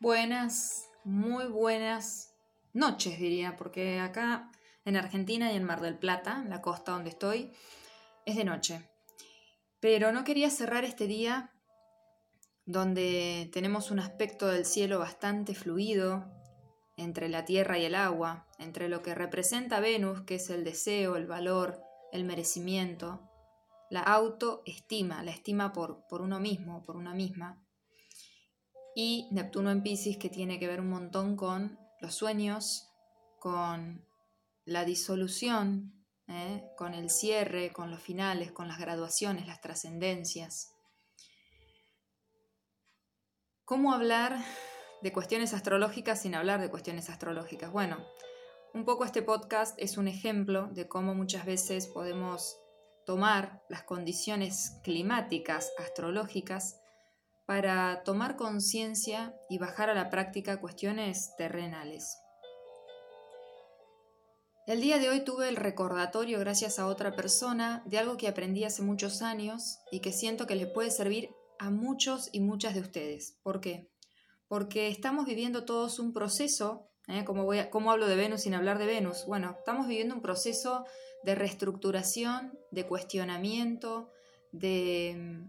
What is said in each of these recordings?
Buenas, muy buenas noches diría, porque acá en Argentina y en Mar del Plata, la costa donde estoy, es de noche. Pero no quería cerrar este día donde tenemos un aspecto del cielo bastante fluido entre la tierra y el agua, entre lo que representa Venus, que es el deseo, el valor, el merecimiento, la autoestima, la estima por, por uno mismo, por una misma, y Neptuno en Pisces, que tiene que ver un montón con los sueños, con la disolución, ¿eh? con el cierre, con los finales, con las graduaciones, las trascendencias. ¿Cómo hablar de cuestiones astrológicas sin hablar de cuestiones astrológicas? Bueno, un poco este podcast es un ejemplo de cómo muchas veces podemos tomar las condiciones climáticas astrológicas para tomar conciencia y bajar a la práctica cuestiones terrenales. El día de hoy tuve el recordatorio, gracias a otra persona, de algo que aprendí hace muchos años y que siento que le puede servir a muchos y muchas de ustedes. ¿Por qué? Porque estamos viviendo todos un proceso, ¿eh? ¿Cómo, voy ¿cómo hablo de Venus sin hablar de Venus? Bueno, estamos viviendo un proceso de reestructuración, de cuestionamiento, de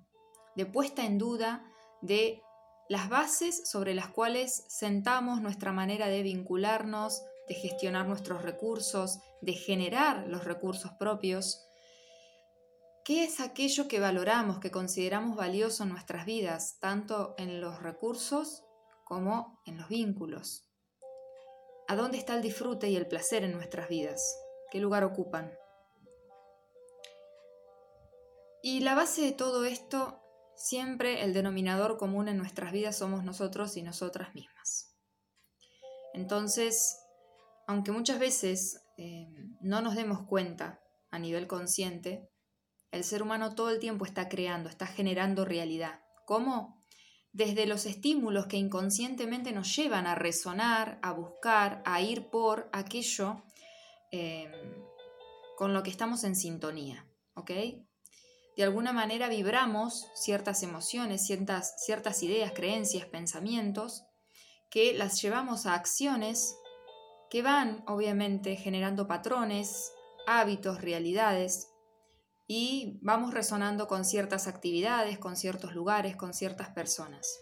puesta en duda de las bases sobre las cuales sentamos nuestra manera de vincularnos, de gestionar nuestros recursos, de generar los recursos propios. ¿Qué es aquello que valoramos, que consideramos valioso en nuestras vidas, tanto en los recursos como en los vínculos? ¿A dónde está el disfrute y el placer en nuestras vidas? ¿Qué lugar ocupan? Y la base de todo esto Siempre el denominador común en nuestras vidas somos nosotros y nosotras mismas. Entonces, aunque muchas veces eh, no nos demos cuenta a nivel consciente, el ser humano todo el tiempo está creando, está generando realidad. ¿Cómo? Desde los estímulos que inconscientemente nos llevan a resonar, a buscar, a ir por aquello eh, con lo que estamos en sintonía. ¿Ok? De alguna manera vibramos ciertas emociones, ciertas, ciertas ideas, creencias, pensamientos, que las llevamos a acciones que van obviamente generando patrones, hábitos, realidades, y vamos resonando con ciertas actividades, con ciertos lugares, con ciertas personas.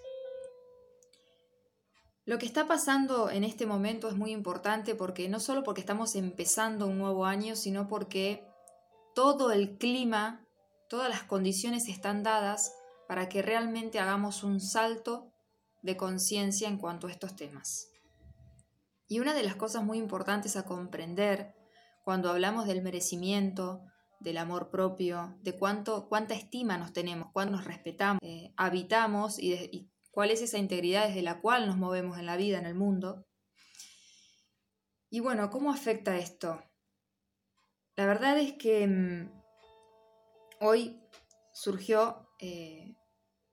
Lo que está pasando en este momento es muy importante porque no solo porque estamos empezando un nuevo año, sino porque todo el clima todas las condiciones están dadas para que realmente hagamos un salto de conciencia en cuanto a estos temas. Y una de las cosas muy importantes a comprender cuando hablamos del merecimiento, del amor propio, de cuánto, cuánta estima nos tenemos, cuánto nos respetamos, eh, habitamos y, y cuál es esa integridad desde la cual nos movemos en la vida, en el mundo. Y bueno, ¿cómo afecta esto? La verdad es que mm, hoy surgió eh,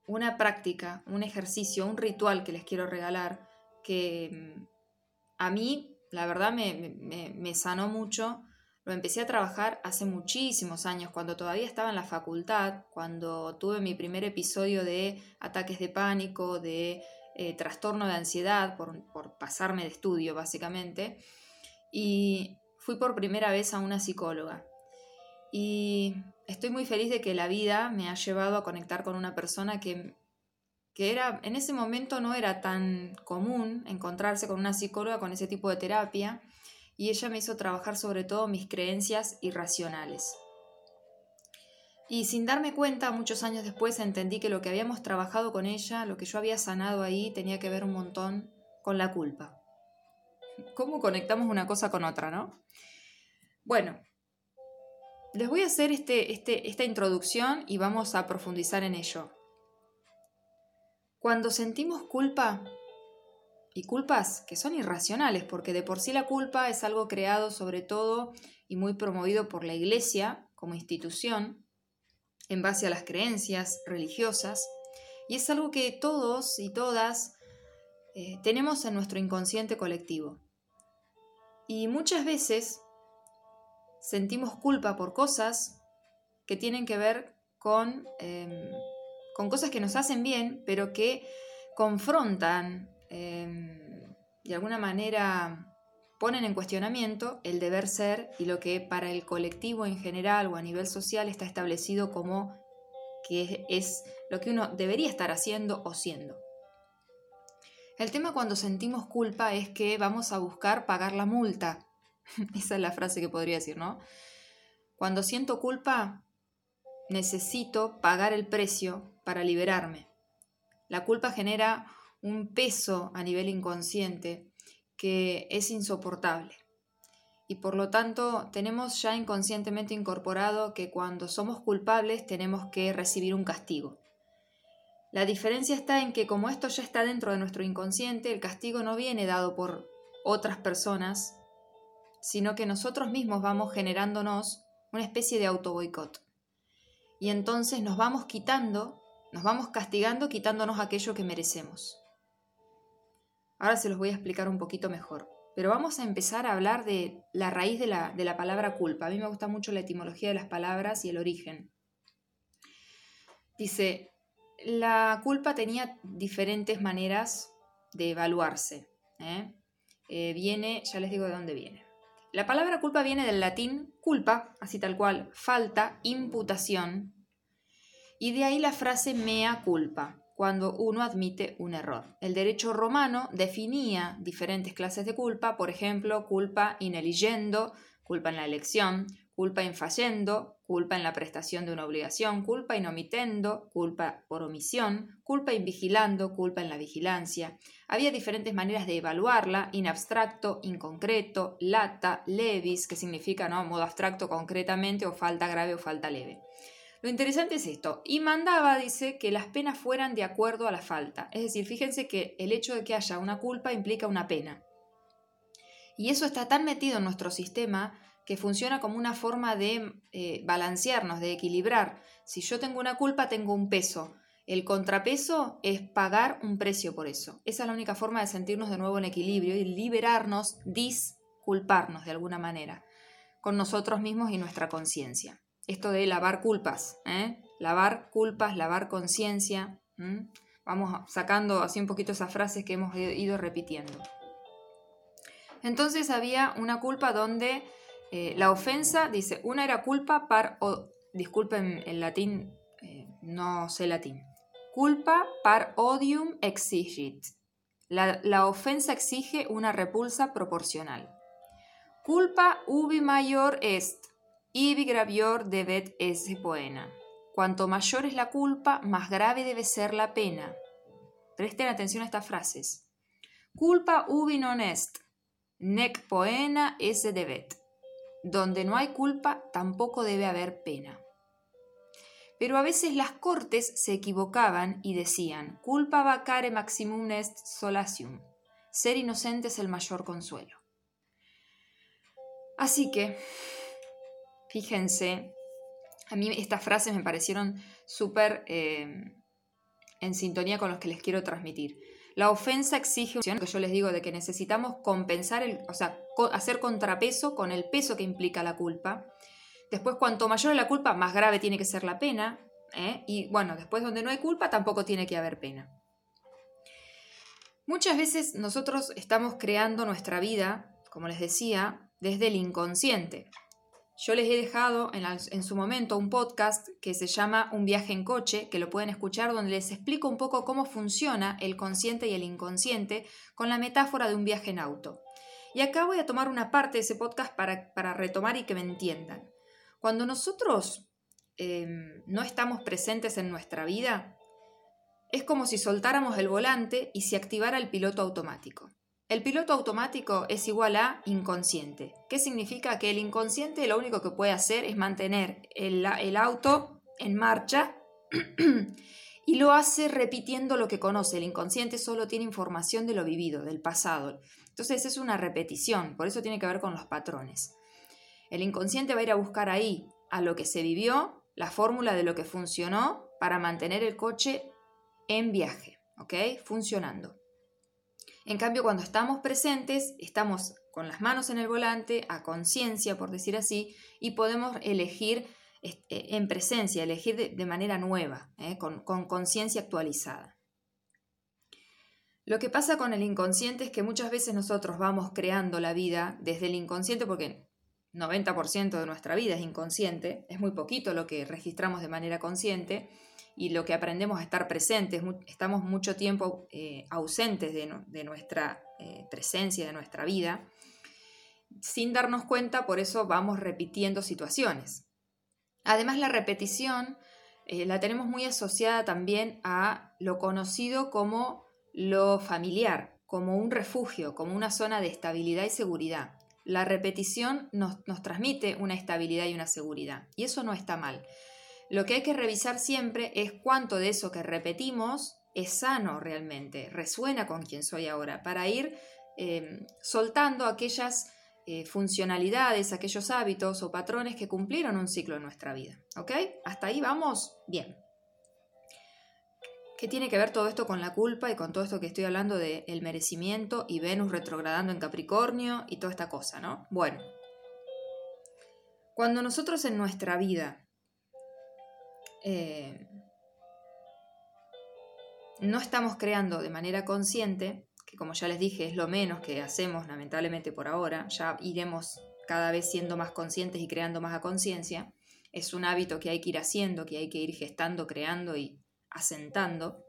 una práctica, un ejercicio, un ritual que les quiero regalar, que mm, a mí, la verdad, me, sanó mucho. Lo empecé a trabajar hace muchísimos años, cuando todavía estaba en la facultad, cuando tuve mi primer episodio de ataques de pánico, de eh, trastorno de ansiedad, por, por pasarme de estudio, básicamente. Y fui por primera vez a una psicóloga. Y estoy muy feliz de que la vida me ha llevado a conectar con una persona que, que era, en ese momento no era tan común encontrarse con una psicóloga con ese tipo de terapia y ella me hizo trabajar sobre todo mis creencias irracionales. Y sin darme cuenta, muchos años después entendí que lo que habíamos trabajado con ella, lo que yo había sanado ahí, tenía que ver un montón con la culpa. ¿Cómo conectamos una cosa con otra, no? Bueno, les voy a hacer este, este, esta introducción y vamos a profundizar en ello. Cuando sentimos culpa, y culpas que son irracionales, porque de por sí la culpa es algo creado sobre todo y muy promovido por la Iglesia como institución, en base a las creencias religiosas, y es algo que todos y todas eh, tenemos en nuestro inconsciente colectivo. Y muchas veces sentimos culpa por cosas que tienen que ver con, em, con cosas que nos hacen bien, pero que confrontan em, de alguna manera ponen en cuestionamiento el deber ser y lo que para el colectivo en general o a nivel social está establecido como que es lo que uno debería estar haciendo o siendo. El tema cuando sentimos culpa es que vamos a buscar pagar la multa. Esa es la frase que podría decir, ¿no? Cuando siento culpa, necesito pagar el precio para liberarme. La culpa genera un peso a nivel inconsciente que es insoportable. Y por lo tanto tenemos ya inconscientemente incorporado que cuando somos culpables tenemos que recibir un castigo. La diferencia está en que como esto ya está dentro de nuestro inconsciente, el castigo no viene dado por otras personas, sino que nosotros mismos vamos generándonos una especie de auto boicot. Y entonces nos vamos quitando, nos vamos castigando quitándonos aquello que merecemos. Ahora se los voy a explicar un poquito mejor. Pero vamos a empezar a hablar de la raíz de la, de la palabra culpa. A mí me gusta mucho la etimología de las palabras y el origen. Dice, la culpa tenía diferentes maneras de evaluarse. ¿eh? Eh, viene, ya les digo de dónde viene. La palabra culpa viene del latín culpa, así tal cual, falta, imputación, y de ahí la frase mea culpa, cuando uno admite un error. El derecho romano definía diferentes clases de culpa, por ejemplo, culpa in eligendo, culpa en la elección, culpa in facendo, culpa en la prestación de una obligación, culpa in omitendo, culpa por omisión, culpa in vigilando, culpa en la vigilancia. Había diferentes maneras de evaluarla, in abstracto, in concreto, lata, levis, que significa ¿no? modo abstracto concretamente o falta grave o falta leve. Lo interesante es esto, y mandaba, dice, que las penas fueran de acuerdo a la falta. Es decir, fíjense que el hecho de que haya una culpa implica una pena. Y eso está tan metido en nuestro sistema que funciona como una forma de eh, balancearnos, de equilibrar. Si yo tengo una culpa, tengo un peso. El contrapeso es pagar un precio por eso. Esa es la única forma de sentirnos de nuevo en equilibrio y liberarnos, disculparnos de alguna manera, con nosotros mismos y nuestra conciencia esto de lavar culpas, ¿eh? lavar culpas, lavar conciencia. Vamos sacando así un poquito esas frases que hemos ido repitiendo. Entonces había una culpa donde eh, la ofensa, dice, una era culpa par, o, disculpen el latín, eh, no sé latín, culpa par odium exigit. La, la ofensa exige una repulsa proporcional. Culpa ubi mayor est, Ibi gravior debet esse poena. Cuanto mayor es la culpa, más grave debe ser la pena. Presten atención a estas frases. Culpa ubi non est, nec poena esse debet. Donde no hay culpa, tampoco debe haber pena. Pero a veces las cortes se equivocaban y decían, culpa vacare maximum est solatium. Ser inocente es el mayor consuelo. Así que, Fíjense, a mí estas frases me parecieron súper eh, en sintonía con los que les quiero transmitir. La ofensa exige, que yo les digo, de que necesitamos compensar, el, o sea, hacer contrapeso con el peso que implica la culpa. Después, cuanto mayor es la culpa, más grave tiene que ser la pena. ¿eh? Y bueno, después donde no hay culpa, tampoco tiene que haber pena. Muchas veces nosotros estamos creando nuestra vida, como les decía, desde el inconsciente. Yo les he dejado en, su momento un podcast que se llama Un viaje en coche, que lo pueden escuchar, donde les explico un poco cómo funciona el consciente y el inconsciente con la metáfora de un viaje en auto. Y acá voy a tomar una parte de ese podcast para, retomar y que me entiendan. Cuando nosotros em, no estamos presentes en nuestra vida, es como si soltáramos el volante y se activara el piloto automático. El piloto automático es igual a inconsciente. ¿Qué significa? Que el inconsciente lo único que puede hacer es mantener el, auto en marcha y lo hace repitiendo lo que conoce. El inconsciente solo tiene información de lo vivido, del pasado. Entonces es una repetición, por eso tiene que ver con los patrones. El inconsciente va a ir a buscar ahí a lo que se vivió, la fórmula de lo que funcionó para mantener el coche en viaje, ¿ok? Funcionando. En cambio, cuando estamos presentes, estamos con las manos en el volante, a conciencia, por decir así, y podemos elegir eh, en presencia, elegir de, manera nueva, ¿eh? con conciencia actualizada. Lo que pasa con el inconsciente es que muchas veces nosotros vamos creando la vida desde el inconsciente porque 90% de nuestra vida es inconsciente, es muy poquito lo que registramos de manera consciente y lo que aprendemos a estar presentes, estamos mucho tiempo eh, ausentes de, nuestra eh, presencia, de nuestra vida, sin darnos cuenta, por eso vamos repitiendo situaciones. Además, la repetición eh, la tenemos muy asociada también a lo conocido como lo familiar, como un refugio, como una zona de estabilidad y seguridad. La repetición nos, nos transmite una estabilidad y una seguridad, y eso no está mal. Lo que hay que revisar siempre es cuánto de eso que repetimos es sano realmente, resuena con quien soy ahora, para ir eh, soltando aquellas eh, funcionalidades, aquellos hábitos o patrones que cumplieron un ciclo en nuestra vida. ¿Ok? Hasta ahí vamos bien. ¿Qué tiene que ver todo esto con la culpa y con todo esto que estoy hablando de el merecimiento y Venus retrogradando en Capricornio y toda esta cosa, ¿no? Bueno, cuando nosotros en nuestra vida eh, no estamos creando de manera consciente, que como ya les dije es lo menos que hacemos lamentablemente por ahora, ya iremos cada vez siendo más conscientes y creando más a conciencia, es un hábito que hay que ir haciendo, que hay que ir gestando, creando y asentando.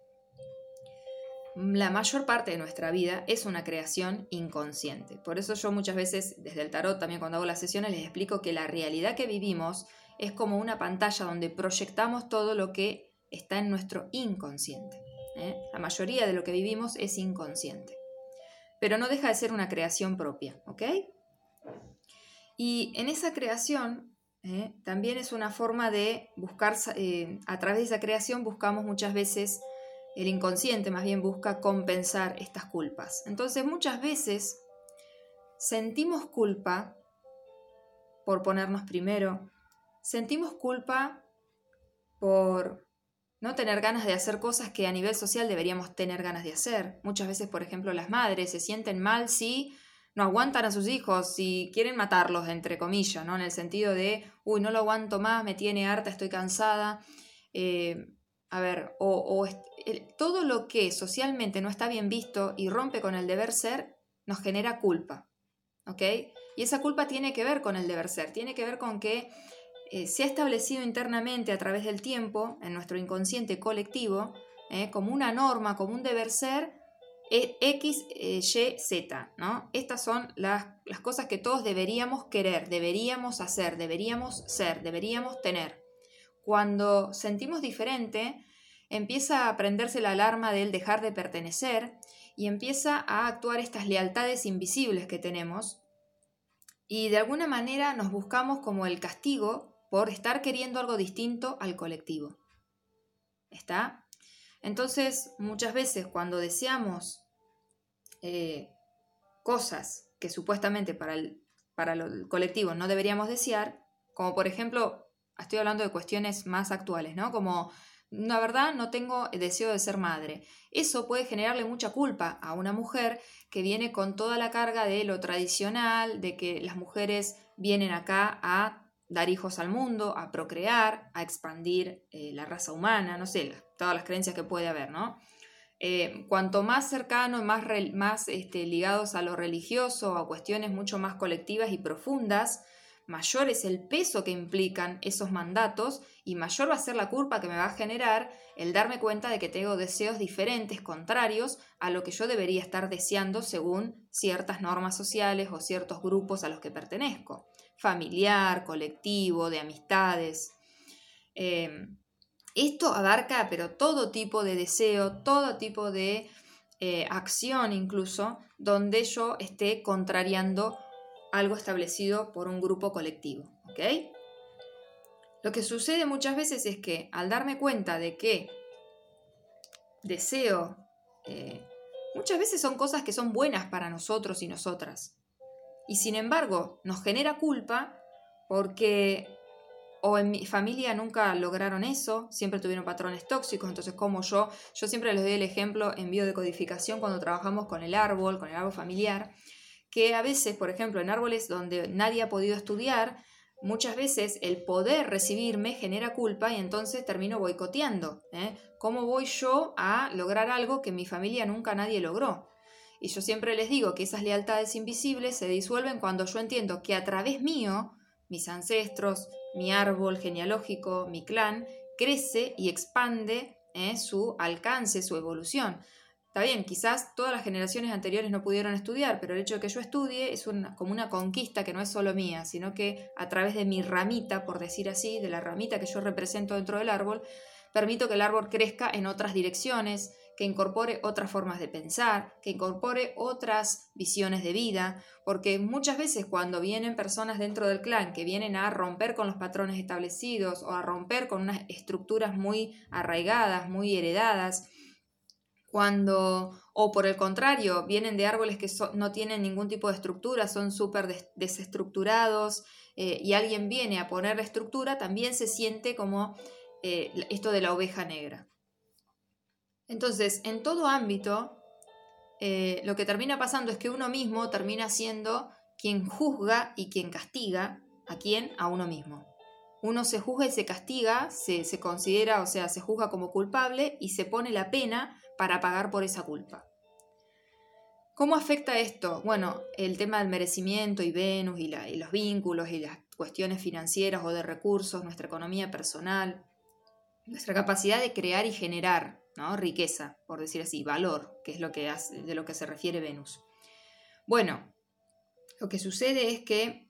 La mayor parte de nuestra vida es una creación inconsciente. Por eso yo muchas veces desde el tarot, también cuando hago las sesiones, les explico que la realidad que vivimos es como una pantalla donde proyectamos todo lo que está en nuestro inconsciente. ¿eh? La mayoría de lo que vivimos es inconsciente. Pero no deja de ser una creación propia. Y en esa creación ¿eh? también es una forma de buscar, eh, a través de esa creación buscamos muchas veces, el inconsciente más bien busca compensar estas culpas. Entonces muchas veces sentimos culpa por ponernos primero, sentimos culpa por no tener ganas de hacer cosas que a nivel social deberíamos tener ganas de hacer. Muchas veces, por ejemplo, las madres se sienten mal si no aguantan a sus hijos, si quieren matarlos, entre comillas, ¿no? En el sentido de, uy, no lo aguanto más, me tiene harta, estoy cansada. Eh, a ver, o, todo lo que socialmente no está bien visto y rompe con el deber ser, nos genera culpa. ¿Ok? Y esa culpa tiene que ver con el deber ser, tiene que ver con que eh, se ha establecido internamente a través del tiempo, en nuestro inconsciente colectivo, eh, como una norma, como un deber ser, e, X, eh, Y, Z. ¿no? Estas son las, las cosas que todos deberíamos querer, deberíamos hacer, deberíamos ser, deberíamos tener. Cuando sentimos diferente, empieza a prenderse la alarma del dejar de pertenecer y empieza a actuar estas lealtades invisibles que tenemos y de alguna manera nos buscamos como el castigo por estar queriendo algo distinto al colectivo. ¿Está? Entonces, muchas veces cuando deseamos eh, cosas que supuestamente para el, para el colectivo no deberíamos desear, como por ejemplo, estoy hablando de cuestiones más actuales, ¿no? Como, la verdad, no tengo deseo de ser madre. Eso puede generarle mucha culpa a una mujer que viene con toda la carga de lo tradicional, de que las mujeres vienen acá a dar hijos al mundo, a procrear, a expandir eh, la raza humana, no sé, todas las creencias que puede haber, ¿no? Eh, cuanto más cercano, más, más este, ligados a lo religioso, a cuestiones mucho más colectivas y profundas, mayor es el peso que implican esos mandatos y mayor va a ser la culpa que me va a generar el darme cuenta de que tengo deseos diferentes, contrarios a lo que yo debería estar deseando según ciertas normas sociales o ciertos grupos a los que pertenezco familiar, colectivo, de amistades. Em, esto abarca, pero todo tipo de deseo, todo tipo de eh, acción incluso, donde yo esté contrariando algo establecido por un grupo colectivo. Lo que sucede muchas veces es que al darme cuenta de que deseo, eh, muchas veces son cosas que son buenas para nosotros y nosotras. Y sin embargo, nos genera culpa porque o en mi familia nunca lograron eso, siempre tuvieron patrones tóxicos, entonces como yo, yo siempre les doy el ejemplo en biodecodificación cuando trabajamos con el árbol, con el árbol familiar, que a veces, por ejemplo, en árboles donde nadie ha podido estudiar, muchas veces el poder recibirme genera culpa y entonces termino boicoteando. ¿eh? ¿Cómo voy yo a lograr algo que mi familia nunca nadie logró? Y yo siempre les digo que esas lealtades invisibles se disuelven cuando yo entiendo que a través mío, mis ancestros, mi árbol genealógico, mi clan, crece y expande ¿eh? su alcance, su evolución. Está bien, quizás todas las generaciones anteriores no pudieron estudiar, pero el hecho de que yo estudie es como una conquista que no es solo mía, sino que a través de mi ramita, por decir así, de la ramita que yo represento dentro del árbol, permito que el árbol crezca en otras direcciones, que incorpore otras formas de pensar, que incorpore otras visiones de vida, porque muchas veces cuando vienen personas dentro del clan que vienen a romper con los patrones establecidos o a romper con unas estructuras muy arraigadas, muy heredadas, cuando, o por el contrario, vienen de árboles que no tienen ningún tipo de estructura, son súper desestructurados, eh, y alguien viene a poner estructura, también se siente como eh, esto de la oveja negra. Entonces, en todo ámbito, eh, lo que termina pasando es que uno mismo termina siendo quien juzga y quien castiga a quién, a uno mismo. Uno se juzga y se castiga, se, se considera, o sea, se juzga como culpable y se pone la pena para pagar por esa culpa. ¿Cómo afecta esto? Bueno, el tema del merecimiento y Venus y, y, los vínculos y las cuestiones financieras o de recursos, nuestra economía personal, nuestra capacidad de crear y generar ¿no? riqueza, por decir así, valor, que es lo que hace, de lo que se refiere Venus. Bueno, lo que sucede es que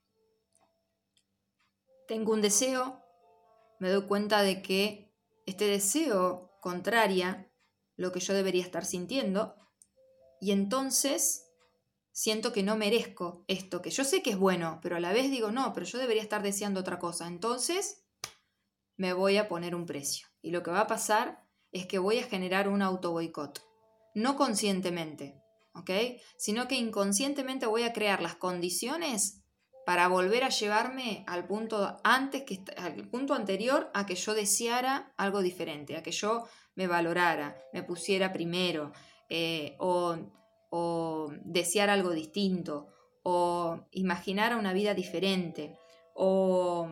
tengo un deseo, me doy cuenta de que este deseo contraria lo que yo debería estar sintiendo, y entonces siento que no merezco esto, que yo sé que es bueno, pero a la vez digo, no, pero yo debería estar deseando otra cosa. Entonces me voy a poner un precio. Y lo que va a pasar es que voy a generar un auto boicot. No conscientemente, ¿ok? Sino que inconscientemente voy a crear las condiciones para volver a llevarme al punto antes que al punto anterior a que yo deseara algo diferente, a que yo me valorara, me pusiera primero, eh, o, o desear algo distinto, o imaginar una vida diferente, o,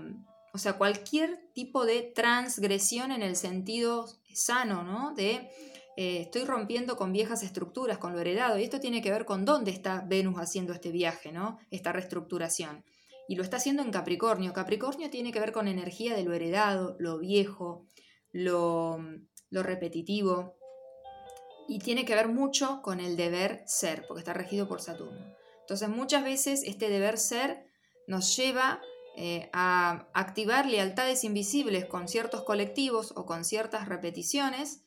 o sea, cualquier tipo de transgresión en el sentido sano, ¿no? De eh, estoy rompiendo con viejas estructuras, con lo heredado, y esto tiene que ver con dónde está Venus haciendo este viaje, ¿no? Esta reestructuración. Y lo está haciendo en Capricornio. Capricornio tiene que ver con energía de lo heredado, lo viejo, lo, lo repetitivo, y tiene que ver mucho con el deber ser, porque está regido por Saturno. Entonces muchas veces este deber ser nos lleva eh, a activar lealtades invisibles con ciertos colectivos o con ciertas repeticiones,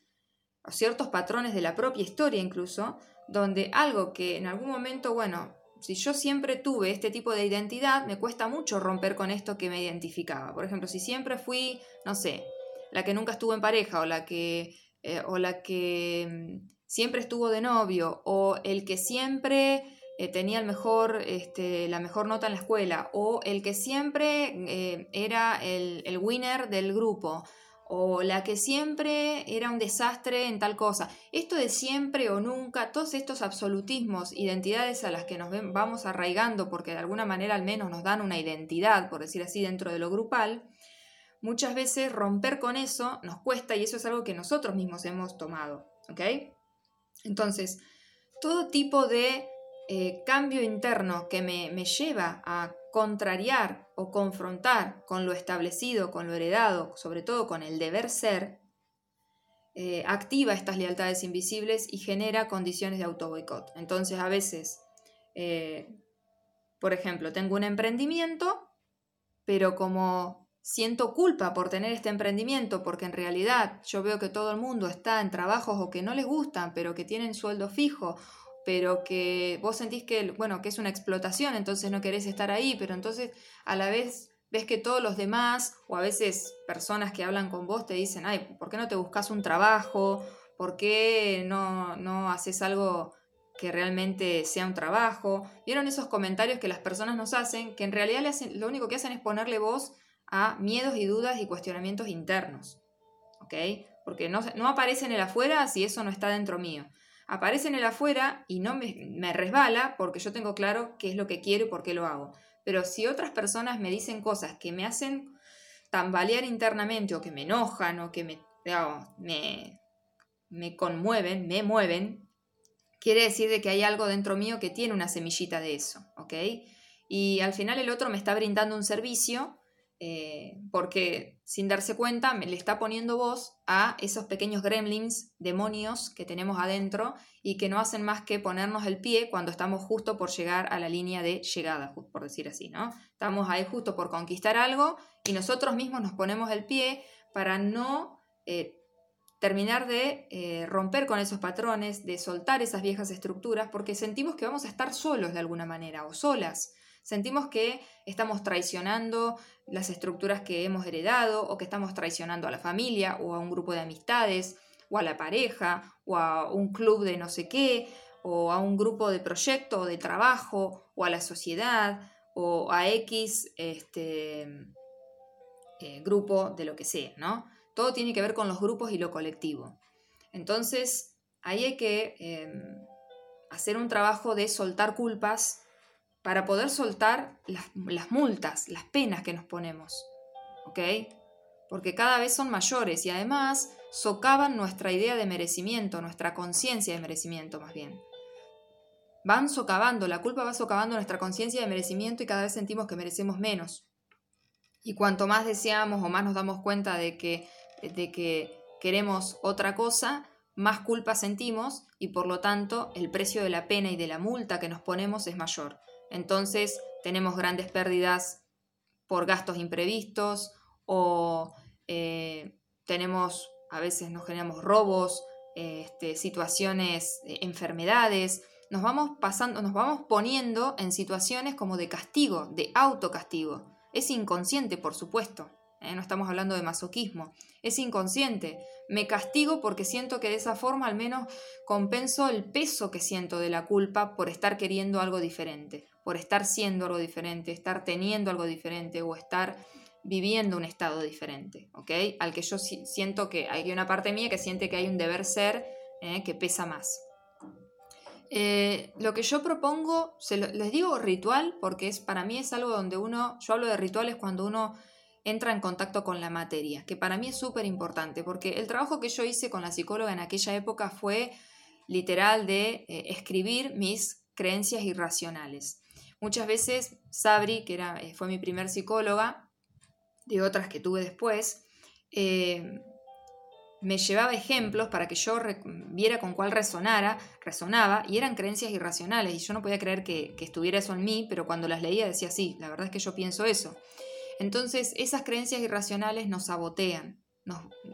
o ciertos patrones de la propia historia incluso, donde algo que en algún momento, bueno, si yo siempre tuve este tipo de identidad, me cuesta mucho romper con esto que me identificaba. Por ejemplo, si siempre fui, no sé, la que nunca estuvo en pareja o la que, eh, o la que mm, siempre estuvo de novio o el que siempre eh, tenía el mejor, este, la mejor nota en la escuela, o el que siempre eh, era el, el, winner del grupo, o la que siempre era un desastre en tal cosa. Esto de siempre o nunca, todos estos absolutismos, identidades a las que nos vamos arraigando porque de alguna manera al menos nos dan una identidad, por decir así, dentro de lo grupal, muchas veces romper con eso nos cuesta y eso es algo que nosotros mismos hemos tomado. ¿Ok? Entonces, todo tipo de eh, cambio interno que me, lleva a contrariar o confrontar con lo establecido, con lo heredado, sobre todo con el deber ser, eh, activa estas lealtades invisibles y genera condiciones de auto boicot. Entonces, a veces, eh, por ejemplo, tengo un emprendimiento, pero como siento culpa por tener este emprendimiento, porque en realidad yo veo que todo el mundo está en trabajos o que no les gustan, pero que tienen sueldo fijo, pero que vos sentís que, bueno, que es una explotación, entonces no querés estar ahí, pero entonces a la vez ves que todos los demás, o a veces personas que hablan con vos te dicen, ay, ¿por qué no te buscas un trabajo? ¿Por qué no, no haces algo que realmente sea un trabajo? ¿Vieron esos comentarios que las personas nos hacen? Que en realidad lo único que hacen es ponerle voz a miedos y dudas y cuestionamientos internos. ¿Ok? Porque no, no aparece en el afuera si eso no está dentro mío aparece en el afuera y no me, resbala porque yo tengo claro qué es lo que quiero y por qué lo hago. Pero si otras personas me dicen cosas que me hacen tambalear internamente o que me enojan o que me, me, me conmueven, me mueven, quiere decir de que hay algo dentro mío que tiene una semillita de eso, ¿ok? Y al final el otro me está brindando un servicio eh, porque sin darse cuenta me le está poniendo voz a esos pequeños gremlins, demonios que tenemos adentro y que no hacen más que ponernos el pie cuando estamos justo por llegar a la línea de llegada, por decir así, ¿no? Estamos ahí justo por conquistar algo y nosotros mismos nos ponemos el pie para no eh, terminar de eh, romper con esos patrones, de soltar esas viejas estructuras, porque sentimos que vamos a estar solos de alguna manera o solas. Sentimos que estamos traicionando las estructuras que hemos heredado o que estamos traicionando a la familia o a un grupo de amistades o a la pareja o a un club de no sé qué o a un grupo de proyecto o de trabajo o a la sociedad o a X este, eh, grupo de lo que sea, ¿no? Todo tiene que ver con los grupos y lo colectivo. Entonces, ahí hay que em, hacer un trabajo de soltar culpas para poder soltar las, multas, las penas que nos ponemos. ¿Ok? Porque cada vez son mayores y además socavan nuestra idea de merecimiento, nuestra conciencia de merecimiento más bien. Van socavando, la culpa va socavando nuestra conciencia de merecimiento y cada vez sentimos que merecemos menos. Y cuanto más deseamos o más nos damos cuenta de que, de que queremos otra cosa, más culpa sentimos y por lo tanto el precio de la pena y de la multa que nos ponemos es mayor. Entonces tenemos grandes pérdidas por gastos imprevistos o eh, tenemos, a veces nos generamos robos, este, situaciones, enfermedades, nos vamos pasando, nos vamos poniendo en situaciones como de castigo, de autocastigo. Es inconsciente, por supuesto, ¿eh? no estamos hablando de masoquismo, es inconsciente. Me castigo porque siento que de esa forma al menos compenso el peso que siento de la culpa por estar queriendo algo diferente por estar siendo algo diferente, estar teniendo algo diferente o estar viviendo un estado diferente, ¿ok? Al que yo siento que hay una parte mía que siente que hay un deber ser ¿eh? que pesa más. Eh, lo que yo propongo, les digo ritual porque es, para mí es algo donde uno, yo hablo de rituales cuando uno entra en contacto con la materia, que para mí es súper importante, porque el trabajo que yo hice con la psicóloga en aquella época fue literal de eh, escribir mis creencias irracionales. Muchas veces Sabri, que era, eh, fue mi primer psicóloga, de otras que tuve después, eh, me llevaba ejemplos para que yo viera con cuál resonara, resonaba, y eran creencias irracionales, y yo no podía creer que, estuviera eso en mí, pero cuando las leía decía, sí, la verdad es que yo pienso eso. Entonces, esas creencias irracionales nos sabotean,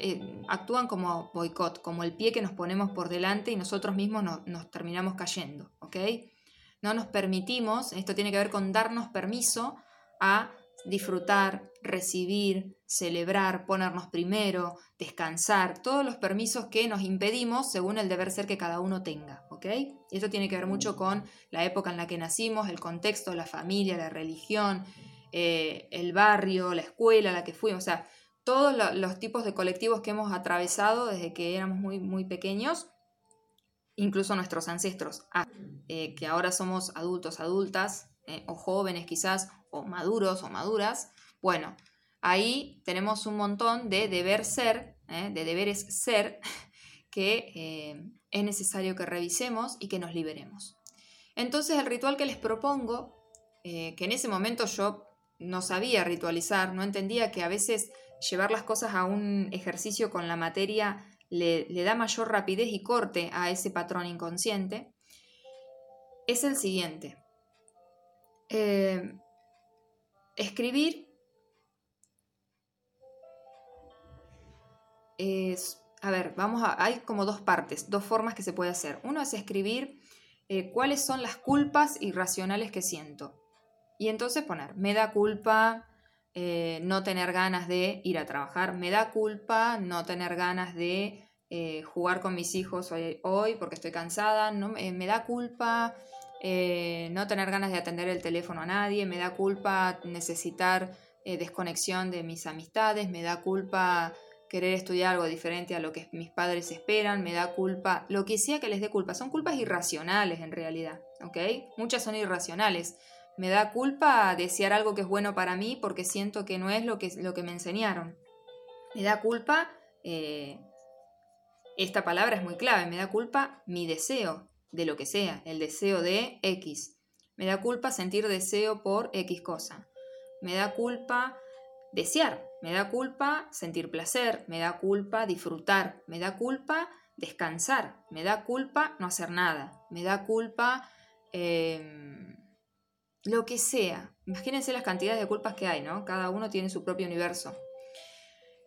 eh, actúan como boicot, como el pie que nos ponemos por delante y nosotros mismos nos terminamos cayendo, ¿ok? No nos permitimos, esto tiene que ver con darnos permiso a disfrutar, recibir, celebrar, ponernos primero, descansar, todos los permisos que nos impedimos según el deber ser que cada uno tenga, ¿ok? Y esto tiene que ver mucho con la época en la que nacimos, el contexto, la familia, la religión, eh, el barrio, la escuela a la que fuimos, o sea, todos los tipos de colectivos que hemos atravesado desde que éramos muy, muy pequeños incluso nuestros ancestros, eh, que ahora somos adultos, adultas, eh, o jóvenes quizás, o maduros o maduras, bueno, ahí tenemos un montón de deber ser, eh, de deberes ser, que es necesario que revisemos y que nos liberemos. Entonces el ritual que les propongo, que en ese momento yo no sabía ritualizar, no entendía que a veces llevar las cosas a un ejercicio con la materia le, da mayor rapidez y corte a ese patrón inconsciente, es el siguiente. Eh, escribir es, a ver, vamos a, hay como dos partes, dos formas que se puede hacer. Uno es escribir eh, cuáles son las culpas irracionales que siento. Y entonces poner, me da culpa eh, no tener ganas de ir a trabajar, me da culpa no tener ganas de eh, jugar con mis hijos hoy, porque estoy cansada, no, me da culpa eh, no tener ganas de atender el teléfono a nadie, me da culpa necesitar desconexión de mis amistades, me da culpa querer estudiar algo diferente a lo que mis padres esperan, me da culpa, lo que sea que les dé culpa, son culpas irracionales en realidad, ¿ok? Muchas son irracionales, Me da culpa desear algo que es bueno para mí porque siento que no es lo que, lo que me enseñaron. Me da culpa, eh, esta palabra es muy clave, me da culpa mi deseo de lo que sea, el deseo de X. Me da culpa sentir deseo por X cosa. Me da culpa desear, me da culpa sentir placer, me da culpa disfrutar, me da culpa descansar, me da culpa no hacer nada, me da culpa em, lo que sea. Imagínense las cantidades de culpas que hay, ¿no? Cada uno tiene su propio universo.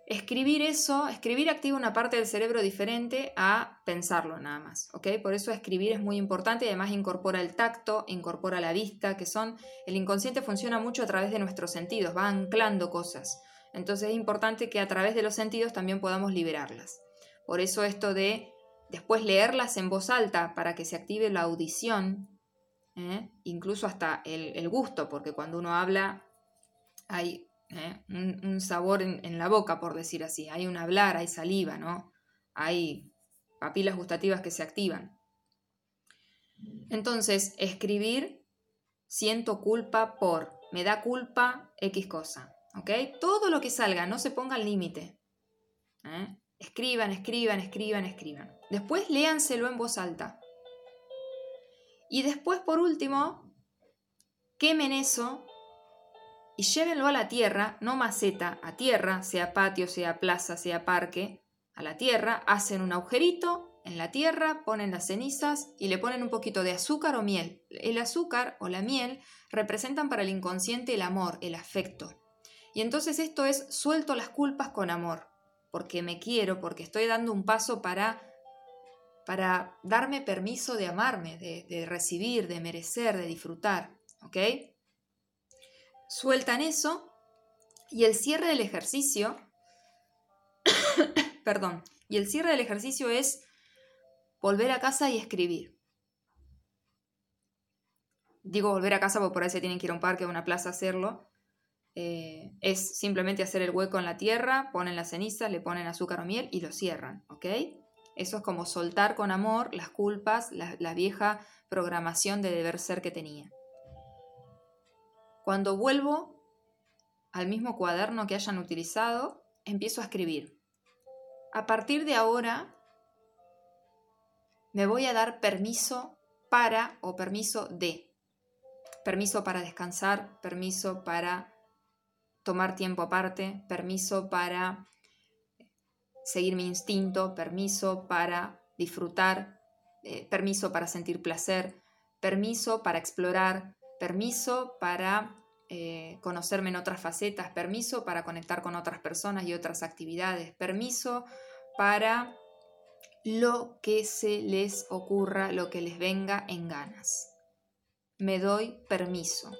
Escribir eso, escribir activa una parte del cerebro diferente a pensarlo nada más, ¿ok? Por eso escribir es muy importante y además incorpora el tacto, incorpora la vista, que son, el inconsciente funciona mucho a través de nuestros sentidos, va anclando cosas. Entonces es importante que a través de los sentidos también podamos liberarlas. Por eso esto de después leerlas en voz alta para que se active la audición, ¿eh? incluso hasta el gusto, porque cuando uno habla hay ¿eh? un, sabor en, la boca, por decir así. Hay un hablar, hay saliva, ¿no? Hay papilas gustativas que se activan. Entonces, escribir, siento culpa por, me da culpa X cosa, ¿ok? Todo lo que salga, no se ponga al límite. ¿eh? Escriban, escriban, escriban, escriban. Después léanselo en voz alta. Y después, por último, quemen eso y llévenlo a la tierra, no maceta, a tierra, sea patio, sea plaza, sea parque, a la tierra, hacen un agujerito en la tierra, ponen las cenizas y le ponen un poquito de azúcar o miel. El azúcar o la miel representan para el inconsciente el amor, el afecto. Y entonces esto es suelto las culpas con amor, porque me quiero, porque estoy dando un paso para para darme permiso de amarme, de, de recibir, de merecer, de disfrutar. ¿Ok? Sueltan eso y el cierre del ejercicio, perdón, y el cierre del ejercicio es volver a casa y escribir. Digo volver a casa porque por ahí se tienen que ir a un parque o a una plaza a hacerlo. Eh, es simplemente hacer el hueco en la tierra, ponen la ceniza, le ponen azúcar o miel y lo cierran, ¿ok? Eso es como soltar con amor las culpas, la vieja programación de deber ser que tenía. Cuando vuelvo al mismo cuaderno que hayan utilizado, empiezo a escribir. A partir de ahora, me voy a dar permiso para o permiso de. Permiso para descansar, permiso para tomar tiempo aparte, permiso para seguir mi instinto, permiso para disfrutar, eh, permiso para sentir placer, permiso para explorar, permiso para eh, conocerme en otras facetas, permiso para conectar con otras personas y otras actividades, permiso para lo que se les ocurra, lo que les venga en ganas. Me doy permiso.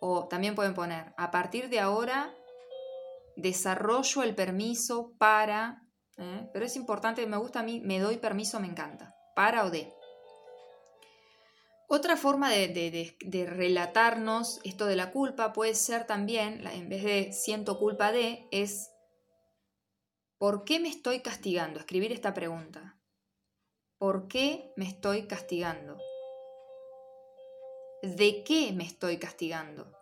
O también pueden poner, a partir de ahora desarrollo el permiso para, ¿eh? pero es importante, me gusta a mí, me doy permiso, me encanta, para o de. Otra forma de, relatarnos esto de la culpa puede ser también, en vez de siento culpa de, es ¿por qué me estoy castigando? Escribir esta pregunta. ¿Por qué me estoy castigando? ¿De qué me estoy castigando?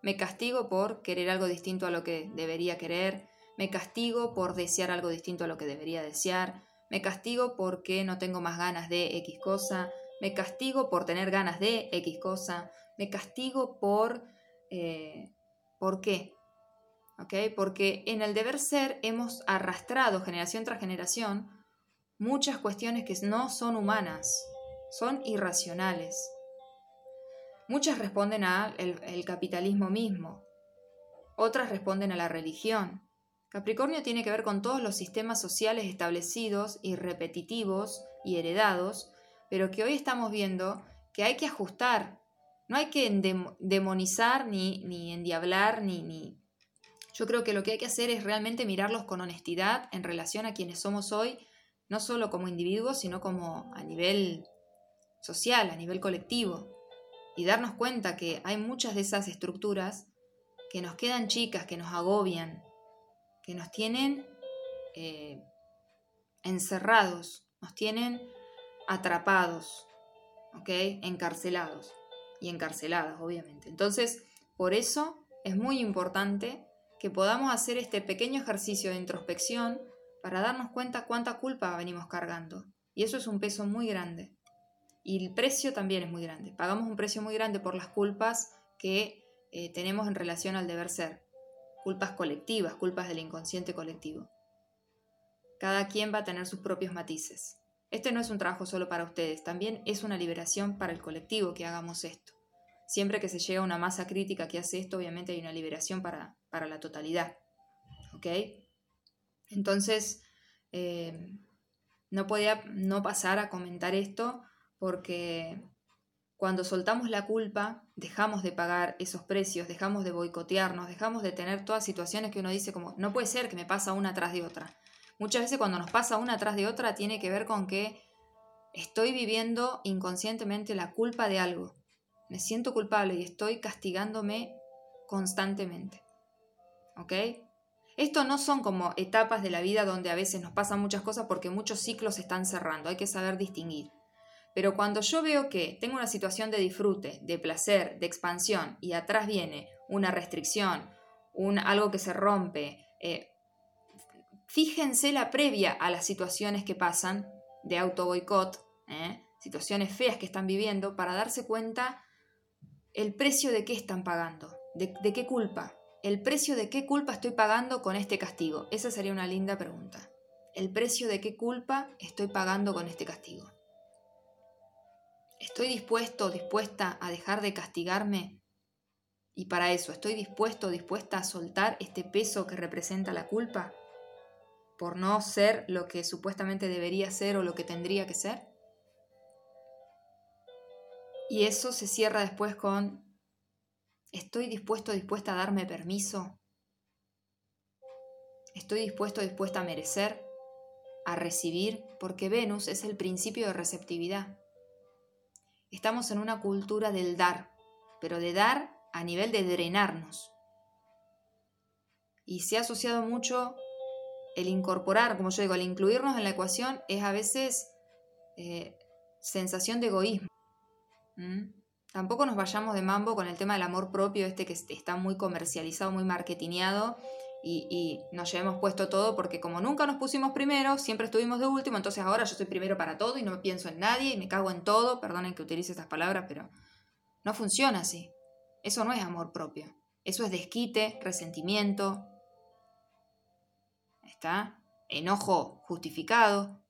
Me castigo por querer algo distinto a lo que debería querer, me castigo por desear algo distinto a lo que debería desear, me castigo porque no tengo más ganas de X cosa, me castigo por tener ganas de X cosa, me castigo por... Eh, ¿Por qué? Porque en el deber ser hemos arrastrado generación tras generación muchas cuestiones que no son humanas, son irracionales. Muchas responden al el capitalismo mismo, otras responden a la religión. Capricornio tiene que ver con todos los sistemas sociales establecidos y repetitivos y heredados pero que hoy estamos viendo que hay que ajustar. No hay que demonizar ni, ni endiablar, ni, ni... Yo creo que lo que hay que hacer es realmente mirarlos con honestidad en relación a quienes somos hoy, no solo como individuos, sino como a nivel social, a nivel colectivo. Y darnos cuenta que hay muchas de esas estructuras que nos quedan chicas, que nos agobian, que nos tienen eh, encerrados, nos tienen atrapados, ¿ok? Encarcelados. y encarceladas, obviamente. Entonces, por eso es muy importante que podamos hacer este pequeño ejercicio de introspección para darnos cuenta cuánta culpa venimos cargando. Y eso es un peso muy grande. Y el precio también es muy grande. Pagamos un precio muy grande por las culpas que eh, tenemos en relación al deber ser. Culpas colectivas, culpas del inconsciente colectivo. Cada quien va a tener sus propios matices. Este no es un trabajo solo para ustedes, también es una liberación para el colectivo que hagamos esto. Siempre que se llega a una masa crítica que hace esto, obviamente hay una liberación para, para la totalidad. ¿Ok? Entonces, eh, no podía no pasar a comentar esto porque cuando soltamos la culpa, dejamos de pagar esos precios, dejamos de boicotearnos, dejamos de tener todas situaciones que uno dice como, no puede ser que me pasa una tras de otra. Muchas veces cuando nos pasa una tras de otra tiene que ver con que estoy viviendo inconscientemente la culpa de algo. Me siento culpable y estoy castigándome constantemente. ¿Ok? Esto no son como etapas de la vida donde a veces nos pasan muchas cosas porque muchos ciclos se están cerrando, hay que saber distinguir. Pero cuando yo veo que tengo una situación de disfrute, de placer, de expansión y atrás viene una restricción, un, algo que se rompe, eh, fíjense la previa a las situaciones que pasan de auto boicot, ¿eh? situaciones feas que están viviendo, para darse cuenta el precio de qué están pagando, de, de qué culpa. El precio de qué culpa estoy pagando con este castigo. Esa sería una linda pregunta. El precio de qué culpa estoy pagando con este castigo. ¿Estoy dispuesto dispuesta a dejar de castigarme? Y para eso, ¿estoy dispuesto dispuesta a soltar este peso que representa la culpa? Por no ser lo que supuestamente debería ser o lo que tendría que ser. Y eso se cierra después con, ¿estoy dispuesto dispuesta a darme permiso? ¿Estoy dispuesto dispuesta a merecer? ¿A recibir? Porque Venus es el principio de receptividad. Estamos en una cultura del dar, pero de dar a nivel de drenarnos. Y se ha asociado mucho el incorporar, como yo digo, el incluirnos en la ecuación es a veces eh, sensación de egoísmo. Tampoco nos vayamos de mambo con el tema del amor propio, este que está muy comercializado, muy marketineado, y, y, nos llevemos puesto todo porque como nunca nos pusimos primero, siempre estuvimos de último, entonces ahora yo soy primero para todo y no me pienso en nadie y me cago en todo, perdonen que utilice estas palabras, pero no funciona así. Eso no es amor propio. Eso es desquite, resentimiento, ¿está? Enojo justificado.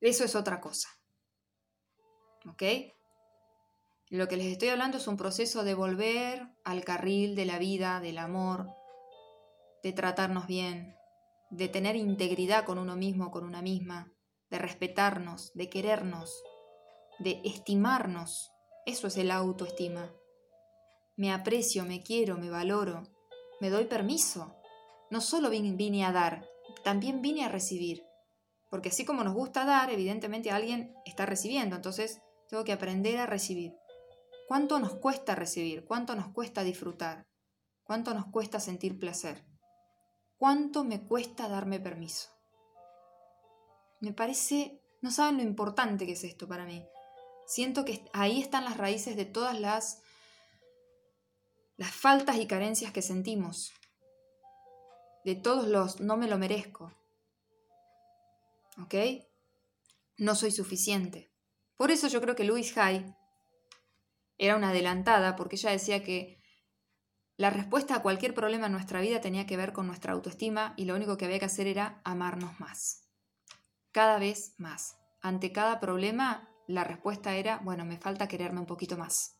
Eso es otra cosa. ¿Ok? Lo que les estoy hablando es un proceso de volver al carril de la vida, del amor, de tratarnos bien, de tener integridad con uno mismo, con una misma, de respetarnos, de querernos, de estimarnos. Eso es el autoestima. Me aprecio, me quiero, me valoro, me doy permiso no solo vine, a dar, también vine a recibir. Porque así como nos gusta dar, evidentemente alguien está recibiendo, entonces tengo que aprender a recibir. ¿Cuánto nos cuesta recibir? ¿Cuánto nos cuesta disfrutar? ¿Cuánto nos cuesta sentir placer? ¿Cuánto me cuesta darme permiso? Me parece, no saben lo importante que es esto para mí. Siento que ahí están las raíces de todas las las faltas y carencias que sentimos de todos los no me lo merezco. ¿Ok? No soy suficiente. Por eso yo creo que Louise Hay era una adelantada, porque ella decía que la respuesta a cualquier problema en nuestra vida tenía que ver con nuestra autoestima y lo único que había que hacer era amarnos más. Cada vez más. Ante cada problema, la respuesta era, bueno, me falta quererme un poquito más.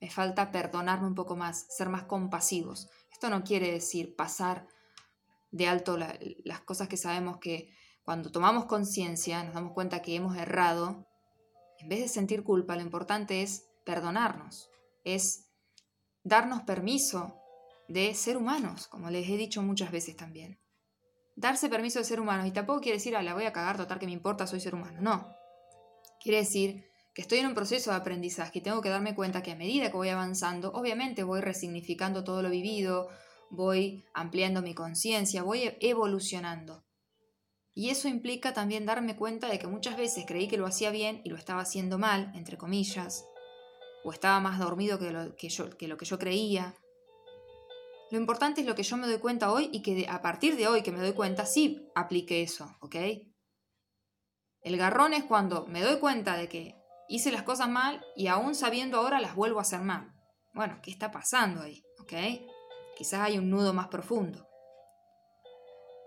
Me falta perdonarme un poco más, ser más compasivos. Esto no quiere decir pasar de alto las cosas que sabemos que cuando tomamos conciencia, nos damos cuenta que hemos errado, en vez de sentir culpa, lo importante es perdonarnos, es darnos permiso de ser humanos, como les he dicho muchas veces también. Darse permiso de ser humanos, y tampoco quiere decir, ah, la voy a cagar, total que me importa, soy ser humano. No. Quiere decir que estoy en un proceso de aprendizaje y tengo que darme cuenta que a medida que voy avanzando, obviamente voy resignificando todo lo vivido, voy ampliando mi conciencia, voy evolucionando. Y eso implica también darme cuenta de que muchas veces creí que lo hacía bien y lo estaba haciendo mal, entre comillas. o estaba más dormido que lo que yo, que lo que yo creía. Lo importante es lo que yo me doy cuenta hoy y que a partir de hoy que me doy cuenta, sí aplique eso, ¿ok? El garrón es cuando me doy cuenta de que hice las cosas mal y aún sabiendo ahora las vuelvo a hacer mal. Bueno, ¿qué está pasando ahí? ¿Ok? Quizás hay un nudo más profundo.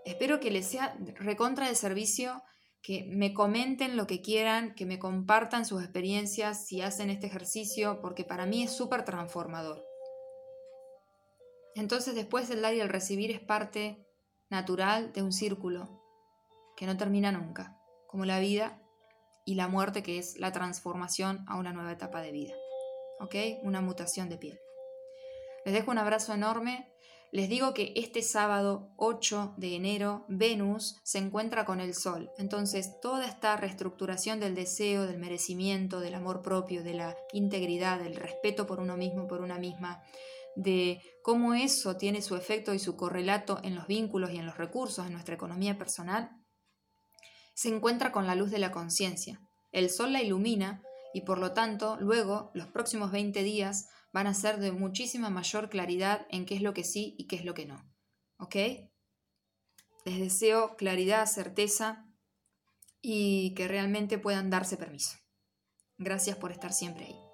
Espero que les sea recontra de servicio, que me comenten lo que quieran, que me compartan sus experiencias si hacen este ejercicio, porque para mí es súper transformador. Entonces después el dar y el recibir es parte natural de un círculo que no termina nunca, como la vida y la muerte que es la transformación a una nueva etapa de vida. ¿Ok? Una mutación de piel. Les dejo un abrazo enorme. Les digo que este sábado 8 de enero Venus se encuentra con el Sol. Entonces toda esta reestructuración del deseo, del merecimiento, del amor propio, de la integridad, del respeto por uno mismo, por una misma, de cómo eso tiene su efecto y su correlato en los vínculos y en los recursos en nuestra economía personal, se encuentra con la luz de la conciencia. El Sol la ilumina y por lo tanto luego los próximos 20 días van a ser de muchísima mayor claridad en qué es lo que sí y qué es lo que no. ¿Ok? Les deseo claridad, certeza y que realmente puedan darse permiso. Gracias por estar siempre ahí.